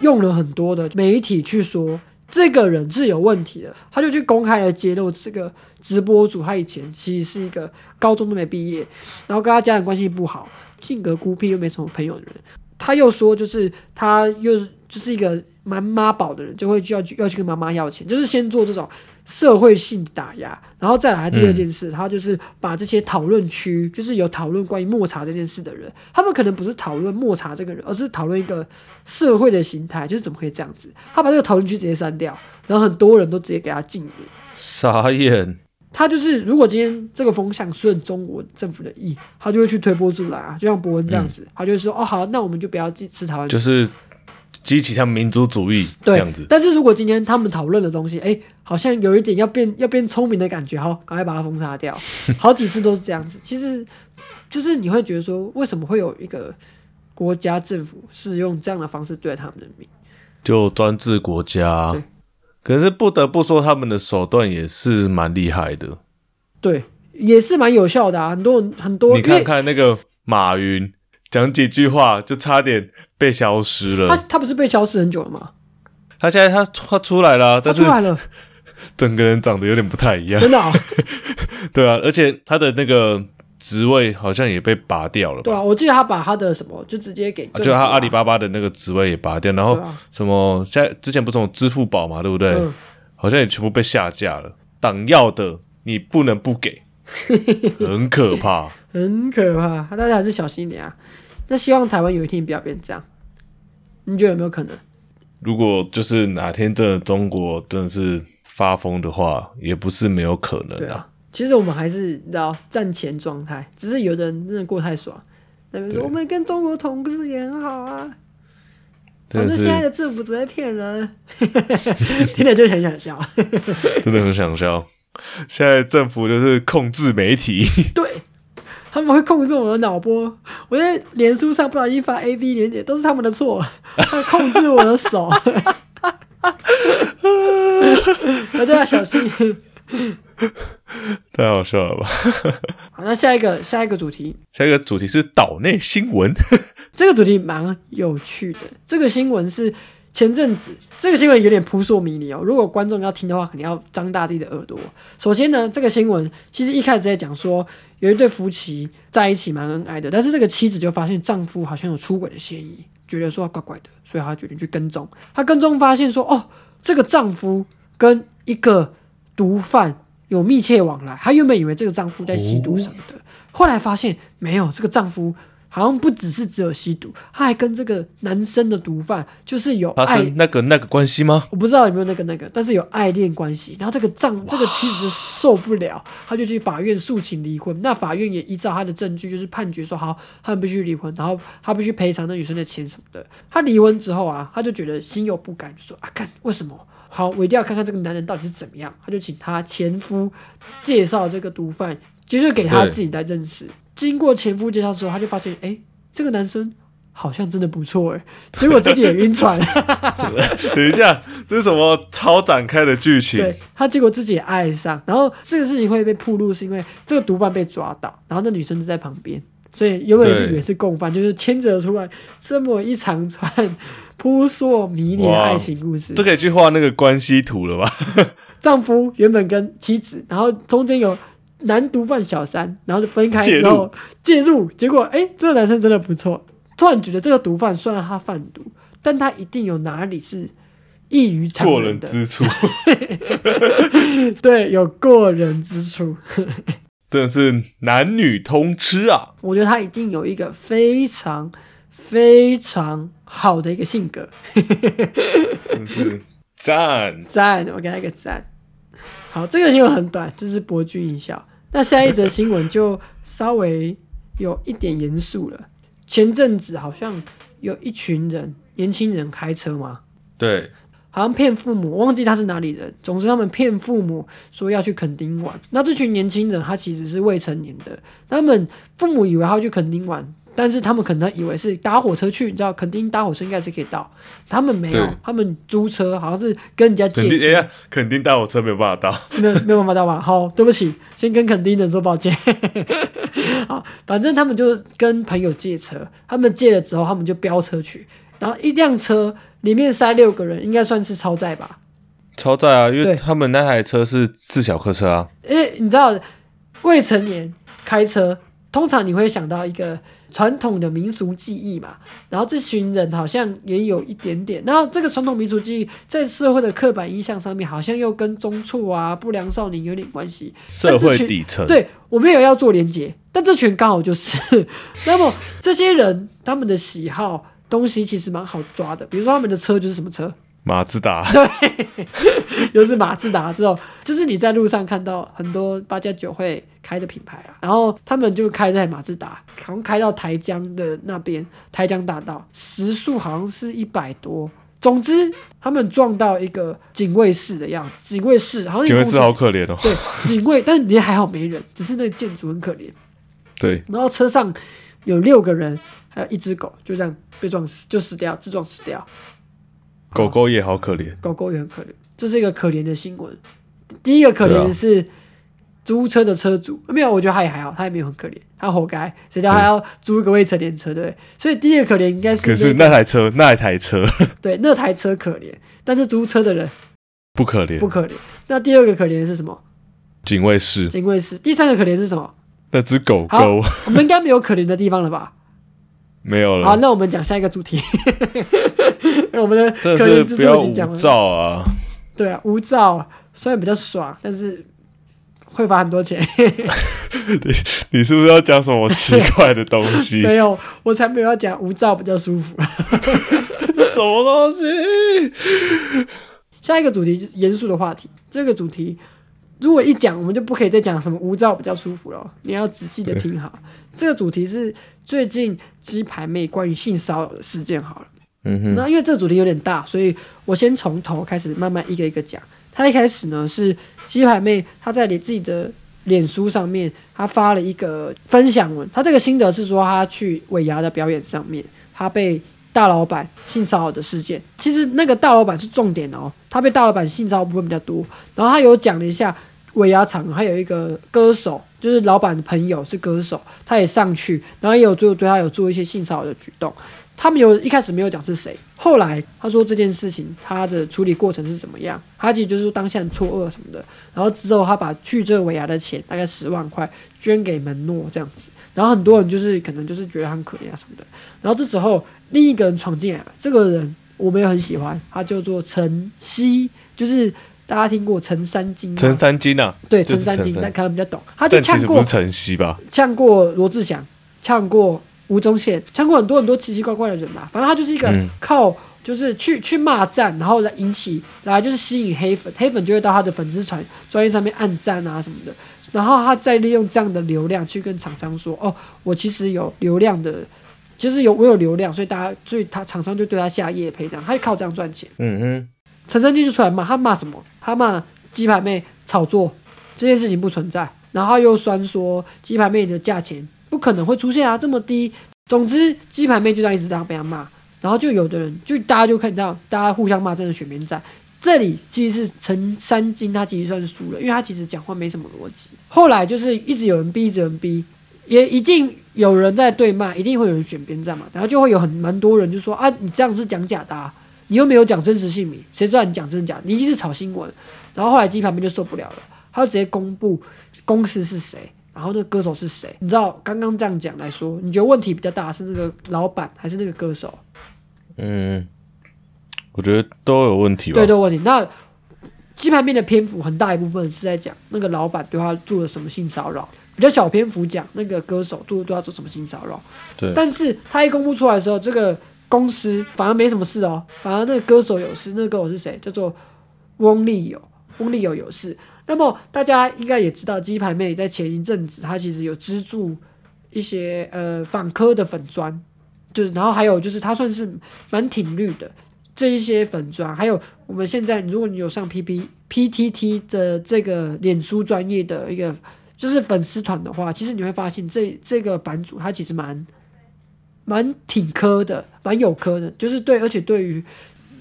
用了很多的媒体去说这个人是有问题的，他就去公开的揭露这个直播主他以前其实是一个高中都没毕业，然后跟他家人关系不好，性格孤僻又没什么朋友的人。他又说，就是他又就是一个蛮妈宝的人，就会就要去要去跟妈妈要钱，就是先做这种社会性打压，然后再来第二件事，他就是把这些讨论区，就是有讨论关于抹茶这件事的人，他们可能不是讨论抹茶这个人，而是讨论一个社会的形态，就是怎么可以这样子。他把这个讨论区直接删掉，然后很多人都直接给他禁言。傻眼，他就是，如果今天这个风向顺中国政府的意，他就会去推波助澜啊，就像伯恩这样子，他就会说，哦好，那我们就不要支持台湾，就是激起他们民族主义这对样子。但是如果今天他们讨论的东西，哎，好像有一点要变要变聪明的感觉，好，赶快把它封杀掉。好几次都是这样子，其实就是你会觉得说，为什么会有一个国家政府是用这样的方式对待他们人民？就专制国家，可是不得不说，他们的手段也是蛮厉害的。对，也是蛮有效的啊，很多人很多，你看看那个马云讲几句话，就差点被消失了。他他不是被消失很久了吗？他现在他他出来了啊，但是他出来了，整个人长得有点不太一样。真的、哦。对啊，而且他的那个职位好像也被拔掉了吧？对啊，我记得他把他的什么就直接给啊、就他阿里巴巴的那个职位也拔掉，然后什么现在之前不是有支付宝嘛，对不对？嗯好像也全部被下架了。党要的你不能不给，很可怕。很可怕，大家还是小心一点啊。那希望台湾有一天不要变这样，你觉得有没有可能？如果就是哪天真的中国真的是发疯的话，也不是没有可能啊。对啊，其实我们还是你知道战前状态，只是有的人真的过太爽，那边说我们跟中国同事也很好啊，反正现在的政府只会骗人，听了就很想笑。真的很想笑。现在政府就是控制媒体，对，他们会控制我的脑波。我在脸书上不小心发 A B 连接，都是他们的错，他控制我的手。大家要小心。太好笑了吧？好，那下一个下一个主题，下一个主题是岛内新闻，这个主题蛮有趣的。这个新闻是前阵子，这个新闻有点扑朔迷离哦。如果观众要听的话，肯定要张大自己的耳朵。首先呢，这个新闻其实一开始在讲说，有一对夫妻在一起蛮恩爱的，但是这个妻子就发现丈夫好像有出轨的嫌疑，觉得说怪怪的，所以她决定去跟踪。她跟踪发现说，哦，这个丈夫跟一个毒贩有密切往来。她原本以为这个丈夫在吸毒什么的，后来发现没有，这个丈夫好像不只是只有吸毒，他还跟这个男生的毒贩就是有发爱生那个那个关系吗？我不知道有没有那个那个，但是有爱恋关系。然后这个丈这个妻子受不了，他就去法院诉请离婚。那法院也依照他的证据，就是判决说好，他们必须离婚，然后他必须赔偿那女生的钱什么的。他离婚之后啊，他就觉得心有不甘，就说啊，看为什么？好，我一定要看看这个男人到底是怎么样。他就请他前夫介绍这个毒贩，就是给他自己来认识。经过前夫介绍之后，他就发现，哎，这个男生好像真的不错哎，结果自己也晕船。等一下，这是什么超展开的剧情？对他，结果自己也爱上，然后这个事情会被曝露，是因为这个毒贩被抓到，然后那女生就在旁边，所以原本也是以为是共犯，就是牵扯出来这么一长串扑朔迷离的爱情故事。这可以去画那个关系图了吧？丈夫原本跟妻子，然后中间有男毒贩小三，然后就分开之后介入，结果哎，这个男生真的不错，突然觉得这个毒贩虽然他贩毒，但他一定有哪里是异于常人的，人之处，对，有过人之处。真的是男女通吃啊！我觉得他一定有一个非常非常好的一个性格，赞。赞，我给他一个赞。好，这个新闻很短，就是博君一笑。那下一则新闻就稍微有一点严肃了。前阵子好像有一群人，年轻人开车嘛，对，好像骗父母，忘记他是哪里人。总之，他们骗父母说要去垦丁玩。那这群年轻人他其实是未成年的，他们父母以为他要去垦丁玩，但是他们可能以为是搭火车去，你知道肯定搭火车应该是可以到，他们没有，他们租车好像是跟人家借车肯定哎，呀，肯定带我车没有办法到。没有没有办法到吧？好，对不起，先跟肯丁人说抱歉。好，反正他们就跟朋友借车，他们借了之后，他们就飙车去，然后一辆车里面塞六个人，应该算是超载吧？超载啊，因对为他们那台车是自小客车啊。因为你知道，未成年开车，通常你会想到一个传统的民俗记忆嘛。然后这群人好像也有一点点，然后这个传统民俗记忆在社会的刻板印象上面，好像又跟中辍啊、不良少年有点关系。社会底层，对我们有要做连接，但这群刚好就是。那么这些人他们的喜好东西其实蛮好抓的，比如说他们的车就是什么车，马自达，又 是马自达这种，就是你在路上看到很多八加九会开的品牌啊，然后他们就开在马自达，好像开到台江的那边，台江大道，时速好像是一百多。总之，他们撞到一个警卫室的样子，警卫室好像警卫室好可怜哦。对警卫，但里面还好没人，只是那个建筑很可怜。对，然后车上有六个人，还有一只狗，就这样被撞死，就死掉，自撞死掉。狗狗也好可怜。狗狗也很可怜，这是一个可怜的新闻。第一个可怜的是租车的车主，没有，我觉得他也还好，他也没有很可怜，他活该，谁叫他要租一个未成年车，对不对？所以第一个可怜应该是、可是那台车，那台车 对那台车可怜，但是租车的人不可怜不。可怜。那第二个可怜是什么？警卫室警卫室。第三个可怜是什么？那只狗好狗我们应该没有可怜的地方了吧？好，没有了，好那我们讲下一个主题。我们的真可怜之的是不要无处已经讲完了。照啊！对啊，无照虽然比较爽，但是会罚很多钱。你是不是要讲什么奇怪的东西？没有，我才没有要讲无照比较舒服。什么东西？下一个主题就是严肃的话题。这个主题如果一讲，我们就不可以再讲什么无照比较舒服了。你要仔细的听好。这个主题是最近鸡排妹关于性骚扰的事件。好了。嗯哼，那因为这个主题有点大，所以我先从头开始慢慢一个一个讲。他一开始呢是鸡排妹，她在你自己的脸书上面，她发了一个分享文。她这个心得是说，她去尾牙的表演上面，她被大老板性骚扰的事件。其实那个大老板是重点哦，他被大老板性骚扰部分比较多。然后他有讲了一下尾牙厂，还有一个歌手，就是老板的朋友是歌手，他也上去，然后也有做对他有做一些性骚扰的举动。他们有一开始没有讲是谁，后来他说这件事情他的处理过程是怎么样，他其实就是当下很错愕什么的，然后之后他把去这个尾牙的钱大概十万块捐给门诺这样子，然后很多人就是可能就是觉得很可怜啊什么的，然后这时候另一个人闯进来了，这个人我们也很喜欢，他叫做陈曦，就是大家听过陈三金吗？陈三金啊，对就是陈三金，陈但可能比较懂，他就但其呛过实不是晨曦吧？呛过罗志祥，呛过吴宗宪，呛过很多很多奇奇怪怪的人啦。反正他就是一个嗯靠就是去去骂战，然后来引起来就是吸引黑粉，黑粉就会到他的粉丝团专业上面按赞啊什么的。然后他再利用这样的流量去跟厂商说：“哦，我其实有流量的，就是有我有流量，所以大家所以他厂商就对他下夜配这样，他就靠这样赚钱。”嗯哼，陈三金就出来骂，他骂什么？他骂鸡排妹炒作这件事情不存在，然后又酸说鸡排妹的价钱不可能会出现啊，这么低。总之，鸡排妹就这样一直这样被他骂，然后就有的人就大家就看到大家互相骂，真的选边站。这里其实是陈三金，他其实算是输了，因为他其实讲话没什么逻辑。后来就是一直有人逼，一直有人逼，也一定有人在对骂，一定会有人选边站嘛。然后就会有很蛮多人就说啊，你这样是讲假的、啊，你又没有讲真实姓名，谁知道你讲真的假？你一定是炒新闻。然后后来鸡排妹就受不了了，他就直接公布公司是谁，然后那个歌手是谁。你知道刚刚这样讲来说，你觉得问题比较大是那个老板还是那个歌手？嗯，我觉得都有问题吧。对，都有问题。那鸡排面的篇幅很大一部分是在讲那个老板对他做了什么性骚扰。比较小篇幅讲那个歌手对对他做什么性骚扰，对，但是他一公布出来的时候，这个公司反而没什么事哦，反而那个歌手有事。那个歌手是谁？叫做翁立友，翁立友有事。那么大家应该也知道，鸡排妹在前一阵子，她其实有资助一些呃反科的粉砖，就是然后还有就是她算是蛮挺绿的这一些粉砖，还有我们现在如果你有上 P P P T T 的这个脸书专业的一个就是粉丝团的话，其实你会发现这这个版主他其实蛮蛮挺科的，蛮有科的，就是对，而且对于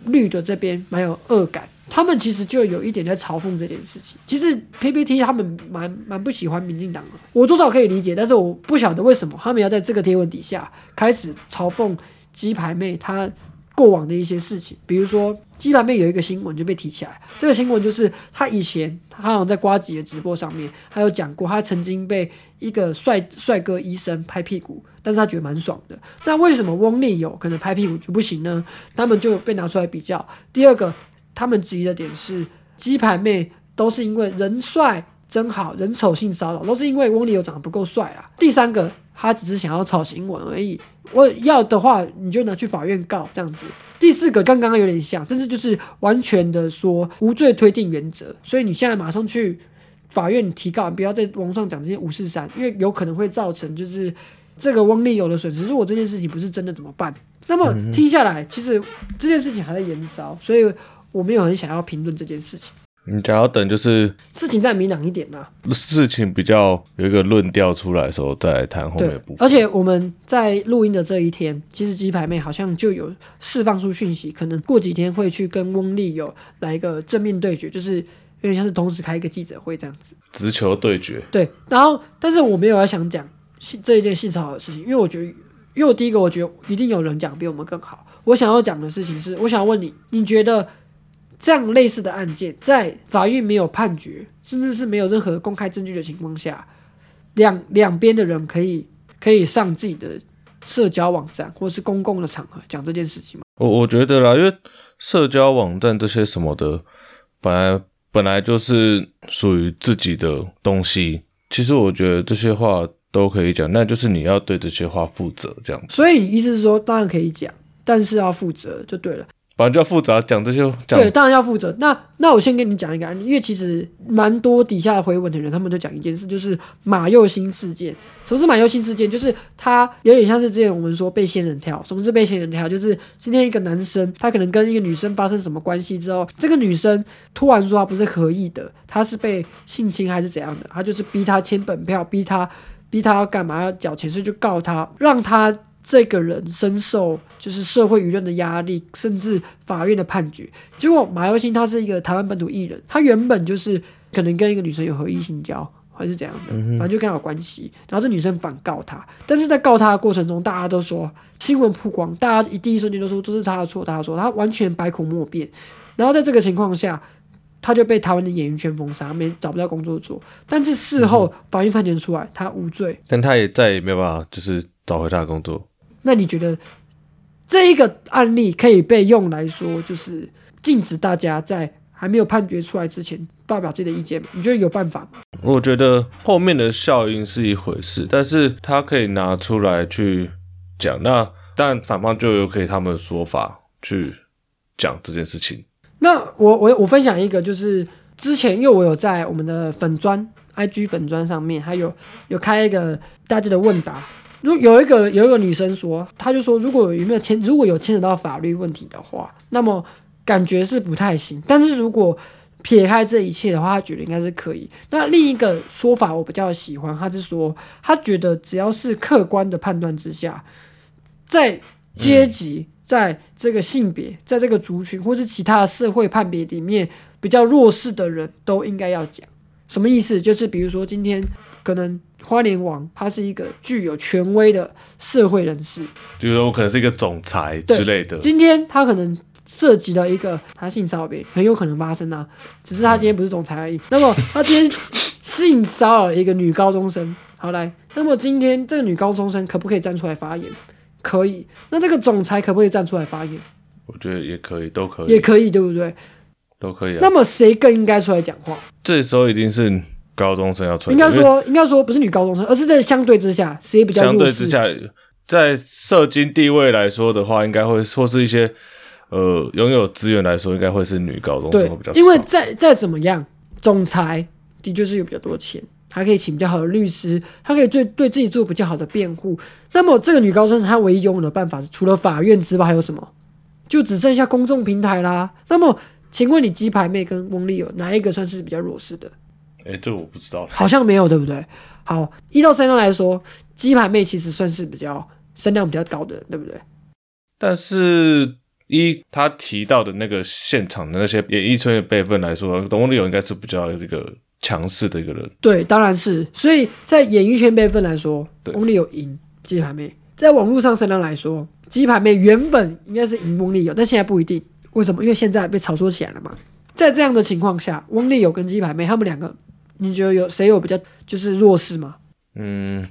绿的这边蛮有恶感。他们其实就有一点在嘲讽这件事情。其实 PPT 他们蛮蛮不喜欢民进党的，我多少可以理解，但是我不晓得为什么他们要在这个贴文底下开始嘲讽鸡排妹她过往的一些事情。比如说鸡排妹有一个新闻就被提起来，这个新闻就是她以前她好像在瓜吉的直播上面，她有讲过她曾经被一个帅帅哥医生拍屁股，但是她觉得蛮爽的。那为什么翁立友可能拍屁股就不行呢？他们就被拿出来比较。第二个。他们质疑的点是，鸡排妹都是因为人帅真好人丑性骚扰，都是因为翁立友长得不够帅啊。第三个，他只是想要炒新闻而已。我要的话，你就拿去法院告这样子。第四个，刚刚有点像，但是就是完全的说无罪推定原则。所以你现在马上去法院提告，不要在网上讲这些五四三，因为有可能会造成就是这个翁立友的损失。如果这件事情不是真的怎么办？那么听下来，其实这件事情还在延烧，所以。我没有很想要评论这件事情。你只要等就是事情再明朗一点呢？事情比较有一个论调出来的时候再谈后面部分。而且我们在录音的这一天，其实鸡排妹好像就有释放出讯息，可能过几天会去跟翁立有来一个正面对决，就是有点像是同时开一个记者会这样子。直球对决。对，然后但是我没有要想讲这一件性骚扰的事情，因为我觉得，因为我第一个我觉得一定有人讲比我们更好。我想要讲的事情是，我想要问你，你觉得？这样类似的案件，在法院没有判决，甚至是没有任何公开证据的情况下，两两边的人可以可以上自己的社交网站或是公共的场合讲这件事情吗？我我觉得啦，因为社交网站这些什么的，本来本来就是属于自己的东西。其实我觉得这些话都可以讲，那就是你要对这些话负责，这样。所以你意思是说，当然可以讲，但是要负责就对了。反正就要负责讲这些，对，当然要负责。那那我先跟你讲一个案例，因为其实蛮多底下回文的人，他们都讲一件事，就是马佑新事件。什么是马佑新事件？就是他有点像是之前我们说被仙人跳。什么是被仙人跳？就是今天一个男生，他可能跟一个女生发生什么关系之后，这个女生突然说他不是合意的，他是被性侵还是怎样的？他就是逼他签本票，逼他逼他要干嘛要缴钱，所以就告他，让他。这个人深受就是社会舆论的压力，甚至法院的判决。结果马耀星他是一个台湾本土艺人，他原本就是可能跟一个女生有合意性交，还是怎样的，反正就跟他有关系。然后这女生反告他，但是在告他的过程中，大家都说新闻曝光，大家一第一瞬间都说这是他的错，他的错，他完全百口莫辩。然后在这个情况下，他就被台湾的演艺圈封杀，没找不到工作做。但是事后法院判决出来，他无罪，但他也再也没有办法就是找回他的工作。那你觉得这一个案例可以被用来说，就是禁止大家在还没有判决出来之前发表自己的意见吗？你觉得有办法吗？我觉得后面的效应是一回事，但是他可以拿出来去讲。那但反方就有可以他们的说法去讲这件事情。那我我我分享一个，就是之前因为我有在我们的粉砖 IG 粉砖上面，还有有开一个大家的问答。如有一个有一个女生说，她就说，如果有没有牵，如果有牵扯到法律问题的话，那么感觉是不太行。但是如果撇开这一切的话，她觉得应该是可以。那另一个说法我比较喜欢，她是说，她觉得只要是客观的判断之下，在阶级、在这个性别、在这个族群或是其他社会判别里面比较弱势的人都应该要讲。什么意思？就是比如说今天可能。花莲王他是一个具有权威的社会人士，就是说我可能是一个总裁之类的。今天他可能涉及了一个他性骚扰，很有可能发生啊。只是他今天不是总裁而已。那么他今天性骚扰一个女高中生，好来，那么今天这个女高中生可不可以站出来发言？可以。那这个总裁可不可以站出来发言？我觉得也可以，都可以，也可以，对不对？都可以。那么谁更应该出来讲话？这时候一定是。高中生要穿，应该说应该说不是女高中生，而是在相对之下谁比较相对之？下，在社经地位来说的话，应该会或是一些呃拥有资源来说，应该会是女高中生会比较，少。因为再再怎么样，总裁的确是有比较多的钱，他可以请比较好的律师，他可以对对自己做比较好的辩护。那么这个女高中生她唯一拥有的办法是，除了法院之外还有什么？就只剩下公众平台啦。那么，请问你鸡排妹跟翁立友哪一个算是比较弱势的？哎，这我不知道。好像没有，对不对？好，一到三张来说，鸡排妹其实算是比较声量比较高的人，对不对？但是一他提到的那个现场的那些演艺圈的辈分来说，董立友应该是比较这个强势的一个人。对，当然是。所以在演艺圈辈分来说，对翁立友赢鸡排妹；在网络上声量来说，鸡排妹原本应该是赢翁立友，但现在不一定。为什么？因为现在被炒作起来了嘛。在这样的情况下，翁立友跟鸡排妹他们两个，你觉得有谁有比较就是弱势吗？嗯，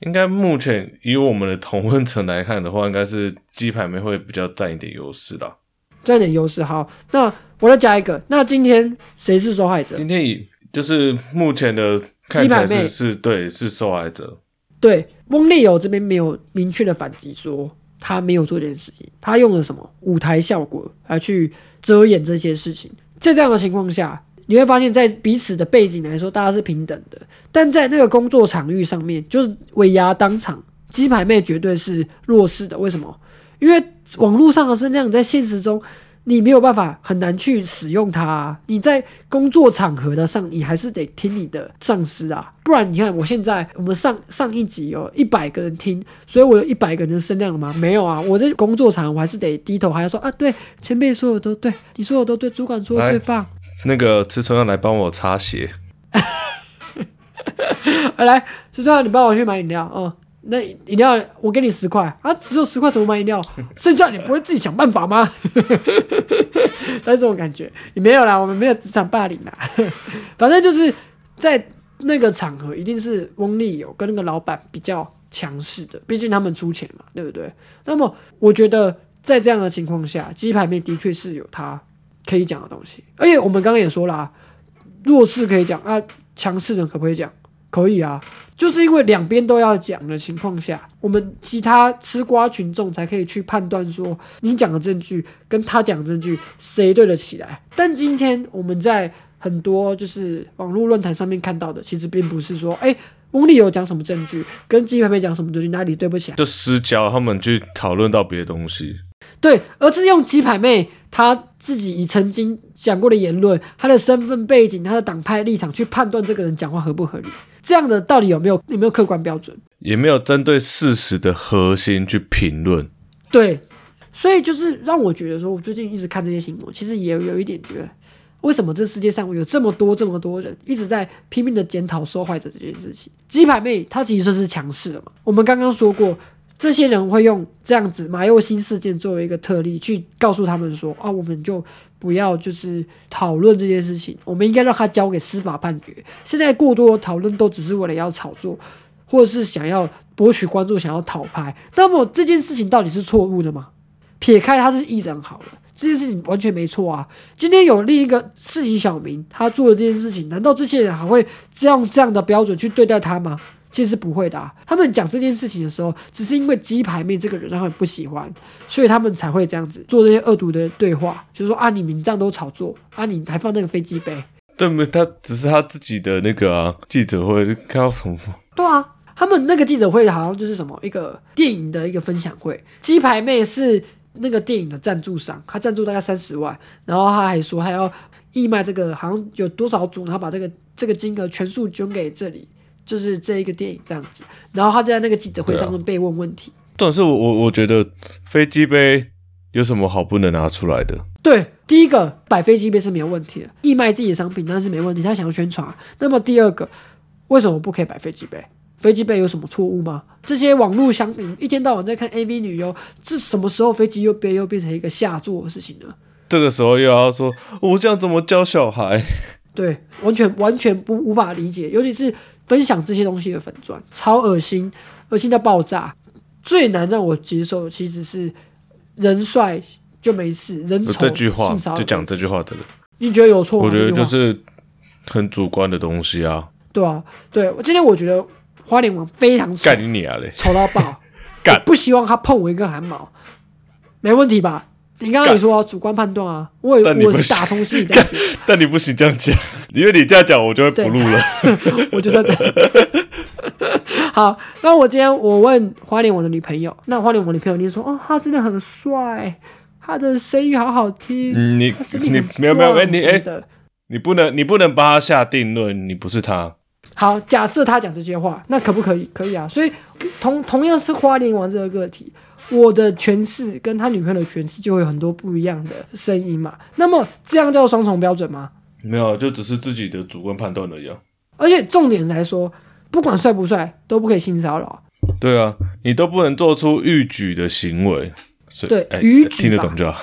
应该目前以我们的同温层来看的话，应该是鸡排妹会比较占一点优势啦。占点优势。好，那我再加一个。那今天谁是受害者？今天以就是目前的看起来鸡排妹是是对是受害者，对，翁立友这边没有明确的反击说他没有做这件事情，他用了什么舞台效果来去遮掩这些事情。在这样的情况下，你会发现在彼此的背景来说，大家是平等的，但在那个工作场域上面，就是尾牙当场，鸡排妹绝对是弱势的。为什么？因为网络上的声量，在现实中你没有办法很难去使用它、啊。你在工作场合的上，你还是得听你的上司啊，不然你看我现在我们上上一集有一百个人听，所以我有一百个人的声量了吗？没有啊，我在工作场我还是得低头，还要说啊，对，前辈说的都对，你说的都对，主管说的最棒。那个池春要来帮我擦鞋，啊、来，就这样，你帮我去买饮料，嗯，那饮料我给你十块啊，只有十块怎么买饮料？剩下你不会自己想办法吗？但是这种感觉也没有啦，我们没有职场霸凌啦，反正就是在那个场合，一定是翁立友跟那个老板比较强势的，毕竟他们出钱嘛，对不对？那么我觉得在这样的情况下，鸡排妹的确是有他可以讲的东西，而且我们刚刚也说啦、弱势可以讲啊，强势人可不可以讲？可以啊，就是因为两边都要讲的情况下，我们其他吃瓜群众才可以去判断说，你讲的证据跟他讲的证据谁对得起来。但今天我们在很多就是网络论坛上面看到的，其实并不是说，哎、翁立友讲什么证据，跟鸡排妹讲什么证据哪里对不起来，就私交他们去讨论到别的东西。对，而是用鸡排妹她自己以曾经讲过的言论、她的身份背景、她的党派立场去判断这个人讲话合不合理。这样的到底有没有有没有客观标准？也没有针对事实的核心去评论。对，所以就是让我觉得说，我最近一直看这些新闻，其实也有一点觉得，为什么这世界上有这么多这么多人一直在拼命的检讨受害者这件事情？鸡排妹她其实算是强势的嘛。我们刚刚说过，这些人会用这样子马佑新事件作为一个特例，去告诉他们说啊，我们就不要就是讨论这件事情，我们应该让他交给司法判决。现在过多的讨论都只是为了要炒作，或者是想要博取关注，想要讨拍。那么这件事情到底是错误的吗？撇开他是艺人好了，这件事情完全没错啊。今天有另一个市井小明，他做的这件事情，难道这些人还会这样这样的标准去对待他吗？其实不会的、啊。他们讲这件事情的时候，只是因为鸡排妹这个人让他们不喜欢，所以他们才会这样子做这些恶毒的对话，就是说啊，你们这样都炒作啊，你还放那个飞机杯，对没？他只是他自己的那个啊记者会看到什么？对啊，他们那个记者会好像就是什么一个电影的一个分享会，鸡排妹是那个电影的赞助商，他赞助大概三十万，然后他还说还要义卖这个好像有多少组，然后把这个这个金额全数捐给这里，就是这一个电影这样子。然后他就在那个记者会上面被问问题，重点是我我我觉得飞机杯有什么好不能拿出来的？对，第一个摆飞机杯是没有问题的，义卖自己的商品当然是没问题，他想要宣传。那么第二个，为什么不可以摆飞机杯？飞机杯有什么错误吗？这些网络商品一天到晚在看 AV 女优，这什么时候飞机又杯又变成一个下作的事情呢？这个时候又要说我这样怎么教小孩？对，完全完全不无法理解，尤其是分享这些东西的粉钻，超恶心，恶心到爆炸。最难让我接受的其实是人帅就没事，人丑这句话就讲这句话的人，你觉得有错吗？我觉得就是很主观的东西啊，对啊，对我今天我觉得花脸王非常丑干，你啊嘞！丑到爆，干不希望他碰我一根汗毛，没问题吧？你刚刚也说主观判断啊，我也我是打从心里这样觉得，但你不行这样讲，因为你这样讲，我就会不录了。我就是要这样。好，那我今天我问花莲我的女朋友，那花莲我女朋友就说，哦，他真的很帅，他的声音好好听，嗯你你没有没有哎壮你哎你不能你不能帮他下定论，你不是他。好，假设他讲这些话，那可不可以？可以啊。所以同同样是花莲王这个个体，我的诠释跟他女朋友的诠释就会有很多不一样的声音嘛。那么这样叫双重标准吗？没有，就只是自己的主观判断而已啊。而且重点来说，不管帅不帅都不可以性骚扰。对啊，你都不能做出逾矩的行为。对哎逾矩吧听得懂就好。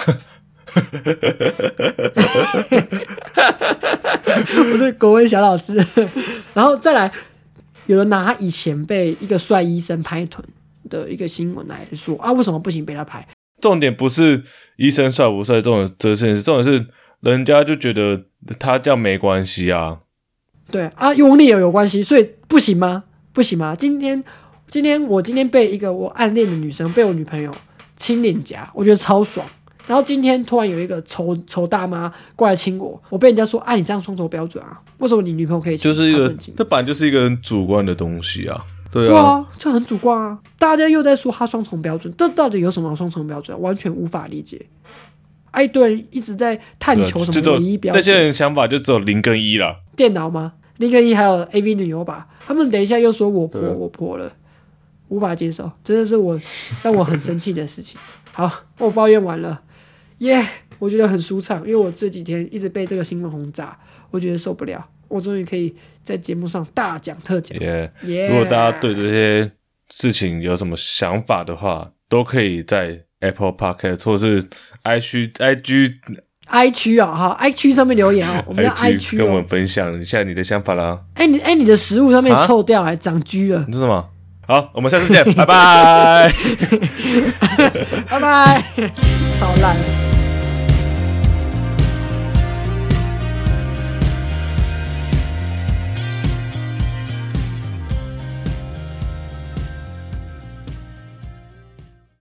我是国文小老师，然后再来，有人拿他以前被一个帅医生拍臀的一个新闻来说啊，为什么不行被他拍？重点不是医生帅不帅，这种这件事，重点是人家就觉得他这样没关系啊。对啊，用力也有关系，所以不行吗？不行吗？今天今天我今天被一个我暗恋的女生被我女朋友亲脸颊，我觉得超爽。然后今天突然有一个丑丑大妈过来亲我，我被人家说啊，你这样双重标准啊？为什么你女朋友可以亲？就是一个这本来就是一个很主观的东西啊。对啊，这很主观啊！大家又在说他双重标准，这到底有什么双重标准？完全无法理解。哎，对一直在探求什么唯一标准那些准，人想法就只有零跟一了。电脑吗？零跟一还有 A V 女优吧？他们等一下又说我婆我婆了，无法接受，真的是我让我很生气的事情。好，我抱怨完了，耶、我觉得很舒畅，因为我这几天一直被这个新闻轰炸，我觉得受不了。我终于可以在节目上大讲特讲，也、耶、如果大家对这些事情有什么想法的话，都可以在 Apple Podcast 或是 i 区 IG I 区啊，哈，I 区上面留言哦，我们要 I 区哦跟我们。分享一下你的想法啦。哎、你哎、你的食物上面啊臭掉还长蛆了，你说什么？好，我们下次见，拜拜。拜拜，超烂。